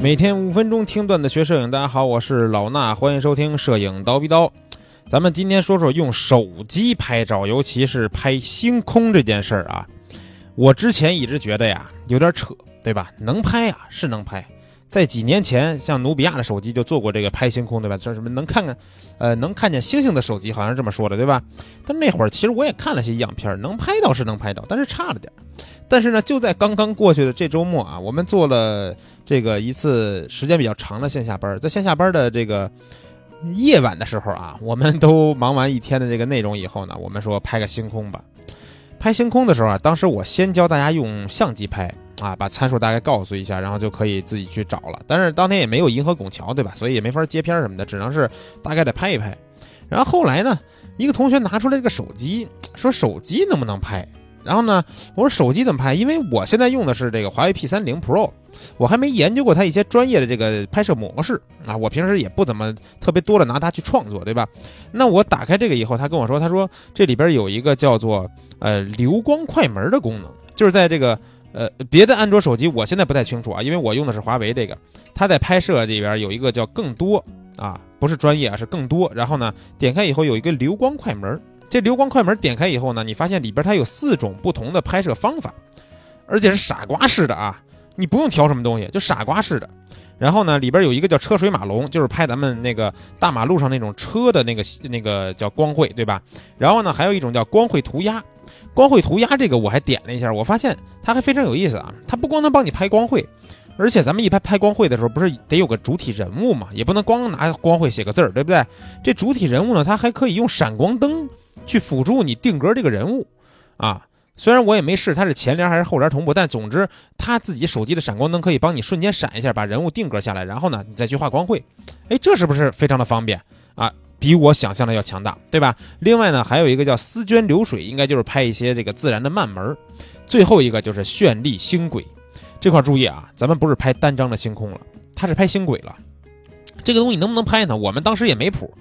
每天五分钟听段子学摄影，大家好，我是老衲，欢迎收听摄影刀逼刀。咱们今天说说用手机拍照，尤其是拍星空这件事儿啊。我之前一直觉得呀，有点扯，对吧？能拍啊，是能拍。在几年前，像努比亚的手机就做过这个拍星空，对吧？这什么能看看，呃，能看见星星的手机，好像是这么说的，对吧？但那会儿其实我也看了些样片，能拍到是能拍到，但是差了点。但是呢，就在刚刚过去的这周末啊，我们做了这个一次时间比较长的线下班，在线下班的这个夜晚的时候啊，我们都忙完一天的这个内容以后呢，我们说拍个星空吧。拍星空的时候啊，当时我先教大家用相机拍。啊，把参数大概告诉一下，然后就可以自己去找了。但是当天也没有银河拱桥，对吧？所以也没法接片什么的，只能是大概的拍一拍。然后后来呢，一个同学拿出来这个手机，说手机能不能拍？然后呢，我说手机怎么拍？因为我现在用的是这个华为 P 三零 Pro，我还没研究过它一些专业的这个拍摄模式啊。我平时也不怎么特别多的拿它去创作，对吧？那我打开这个以后，他跟我说，他说这里边有一个叫做呃流光快门的功能，就是在这个。呃，别的安卓手机我现在不太清楚啊，因为我用的是华为这个，它在拍摄里边有一个叫更多啊，不是专业啊，是更多。然后呢，点开以后有一个流光快门，这流光快门点开以后呢，你发现里边它有四种不同的拍摄方法，而且是傻瓜式的啊，你不用调什么东西，就傻瓜式的。然后呢，里边有一个叫车水马龙，就是拍咱们那个大马路上那种车的那个那个叫光绘，对吧？然后呢，还有一种叫光绘涂鸦。光绘涂鸦这个我还点了一下，我发现它还非常有意思啊！它不光能帮你拍光绘，而且咱们一拍拍光绘的时候，不是得有个主体人物嘛？也不能光拿光绘写个字儿，对不对？这主体人物呢，它还可以用闪光灯去辅助你定格这个人物啊。虽然我也没试它是前帘还是后帘同步，但总之它自己手机的闪光灯可以帮你瞬间闪一下，把人物定格下来，然后呢，你再去画光绘。哎，这是不是非常的方便啊？比我想象的要强大，对吧？另外呢，还有一个叫丝绢流水，应该就是拍一些这个自然的慢门。最后一个就是绚丽星轨，这块注意啊，咱们不是拍单张的星空了，它是拍星轨了。这个东西能不能拍呢？我们当时也没谱。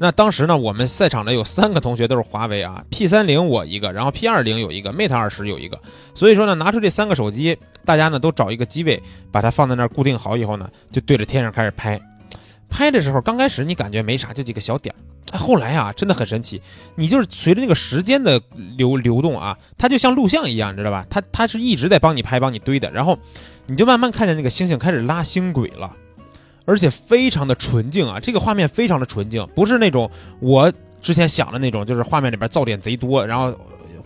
那当时呢，我们赛场的有三个同学都是华为啊，P 三零我一个，然后 P 二零有一个，Mate 二十有一个。所以说呢，拿出这三个手机，大家呢都找一个机位，把它放在那儿固定好以后呢，就对着天上开始拍。拍的时候，刚开始你感觉没啥，就几个小点儿。后来啊，真的很神奇，你就是随着那个时间的流流动啊，它就像录像一样，你知道吧？它它是一直在帮你拍、帮你堆的，然后你就慢慢看见那个星星开始拉星轨了，而且非常的纯净啊，这个画面非常的纯净，不是那种我之前想的那种，就是画面里边噪点贼多，然后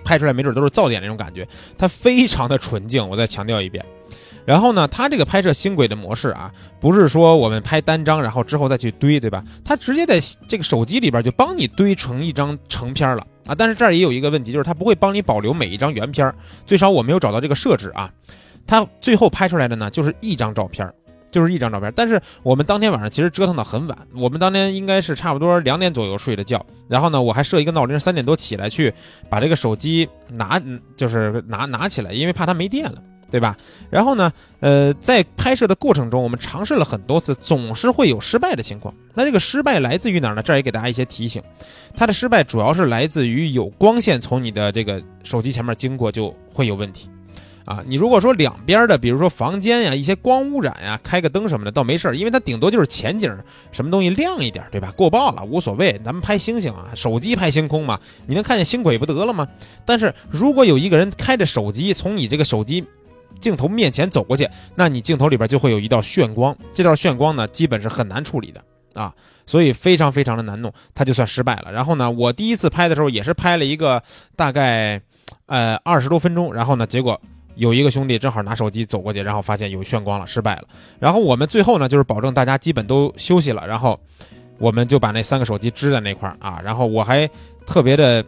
拍出来没准都是噪点那种感觉，它非常的纯净。我再强调一遍。然后呢，它这个拍摄星轨的模式啊，不是说我们拍单张，然后之后再去堆，对吧？它直接在这个手机里边就帮你堆成一张成片了啊。但是这儿也有一个问题，就是它不会帮你保留每一张原片，最少我没有找到这个设置啊。它最后拍出来的呢，就是一张照片，就是一张照片。但是我们当天晚上其实折腾到很晚，我们当天应该是差不多两点左右睡的觉，然后呢，我还设一个闹铃，三点多起来去把这个手机拿，就是拿拿起来，因为怕它没电了。对吧？然后呢？呃，在拍摄的过程中，我们尝试了很多次，总是会有失败的情况。那这个失败来自于哪儿呢？这儿也给大家一些提醒。它的失败主要是来自于有光线从你的这个手机前面经过就会有问题。啊，你如果说两边的，比如说房间呀、一些光污染呀，开个灯什么的倒没事儿，因为它顶多就是前景什么东西亮一点，对吧？过曝了无所谓，咱们拍星星啊，手机拍星空嘛，你能看见星轨不得了吗？但是如果有一个人开着手机从你这个手机。镜头面前走过去，那你镜头里边就会有一道炫光，这道炫光呢，基本是很难处理的啊，所以非常非常的难弄，它就算失败了。然后呢，我第一次拍的时候也是拍了一个大概，呃二十多分钟，然后呢，结果有一个兄弟正好拿手机走过去，然后发现有炫光了，失败了。然后我们最后呢，就是保证大家基本都休息了，然后我们就把那三个手机支在那块儿啊，然后我还特别的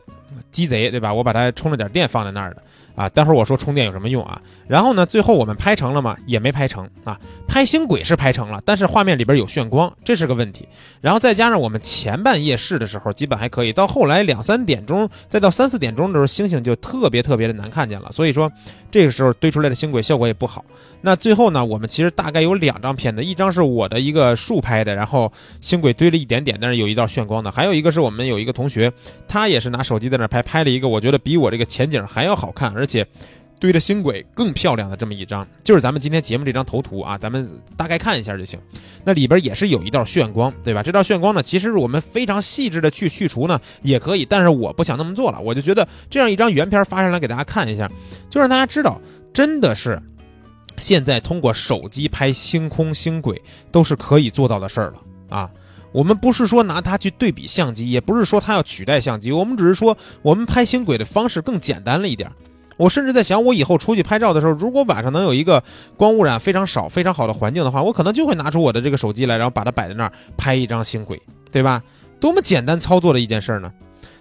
鸡贼，对吧？我把它充了点电放在那儿的。啊，待会儿我说充电有什么用啊？然后呢，最后我们拍成了吗？也没拍成啊。拍星轨是拍成了，但是画面里边有炫光，这是个问题。然后再加上我们前半夜试的时候基本还可以，到后来两三点钟，再到三四点钟的时候，星星就特别特别的难看见了。所以说这个时候堆出来的星轨效果也不好。那最后呢，我们其实大概有两张片子，一张是我的一个竖拍的，然后星轨堆了一点点，但是有一道炫光的；还有一个是我们有一个同学，他也是拿手机在那拍，拍了一个我觉得比我这个前景还要好看，而且。堆着星轨更漂亮的这么一张，就是咱们今天节目这张头图啊，咱们大概看一下就行。那里边也是有一道炫光，对吧？这道炫光呢，其实我们非常细致的去去除呢也可以，但是我不想那么做了，我就觉得这样一张原片发上来给大家看一下，就让大家知道，真的是现在通过手机拍星空星轨都是可以做到的事儿了啊。我们不是说拿它去对比相机，也不是说它要取代相机，我们只是说我们拍星轨的方式更简单了一点。我甚至在想，我以后出去拍照的时候，如果晚上能有一个光污染非常少、非常好的环境的话，我可能就会拿出我的这个手机来，然后把它摆在那儿拍一张星轨，对吧？多么简单操作的一件事儿呢？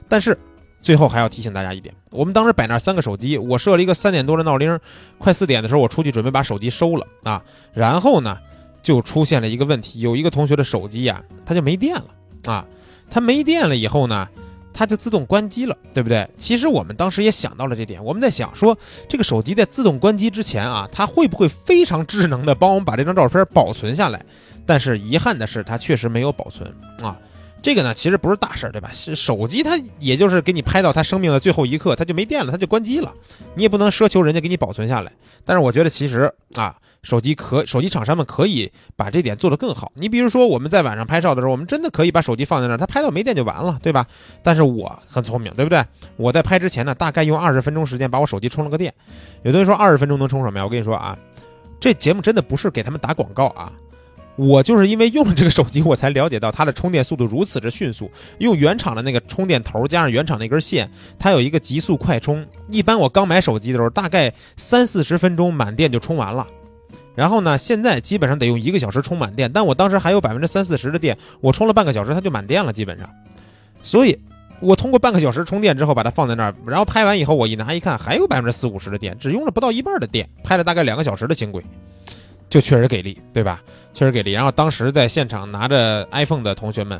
但是最后还要提醒大家一点，我们当时摆那三个手机，我设了一个三点多的闹铃，快四点的时候我出去准备把手机收了啊，然后呢？就出现了一个问题，有一个同学的手机呀，它就没电了啊。它没电了以后呢，它就自动关机了，对不对？其实我们当时也想到了这点，我们在想说，这个手机在自动关机之前啊，它会不会非常智能的帮我们把这张照片保存下来？但是遗憾的是，它确实没有保存啊。这个呢，其实不是大事儿，对吧？是手机它也就是给你拍到它生命的最后一刻，它就没电了，它就关机了。你也不能奢求人家给你保存下来。但是我觉得其实啊。手机可手机厂商们可以把这点做得更好。你比如说，我们在晚上拍照的时候，我们真的可以把手机放在那儿，它拍到没电就完了，对吧？但是我很聪明，对不对？我在拍之前呢，大概用二十分钟时间把我手机充了个电。有的人说二十分钟能充什么呀？我跟你说啊，这节目真的不是给他们打广告啊。我就是因为用了这个手机，我才了解到它的充电速度如此之迅速。用原厂的那个充电头加上原厂那根线，它有一个极速快充。一般我刚买手机的时候，大概三四十分钟满电就充完了。然后呢？现在基本上得用一个小时充满电，但我当时还有百分之三四十的电，我充了半个小时它就满电了，基本上。所以，我通过半个小时充电之后把它放在那儿，然后拍完以后我一拿一看，还有百分之四五十的电，只用了不到一半的电，拍了大概两个小时的轻轨，就确实给力，对吧？确实给力。然后当时在现场拿着 iPhone 的同学们。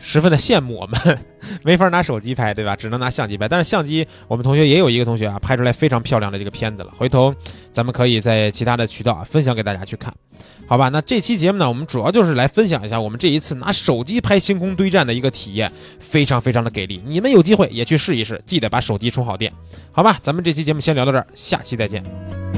十分的羡慕我们，没法拿手机拍，对吧？只能拿相机拍。但是相机，我们同学也有一个同学啊，拍出来非常漂亮的这个片子了。回头咱们可以在其他的渠道啊分享给大家去看，好吧？那这期节目呢，我们主要就是来分享一下我们这一次拿手机拍星空堆栈的一个体验，非常非常的给力。你们有机会也去试一试，记得把手机充好电，好吧？咱们这期节目先聊到这儿，下期再见。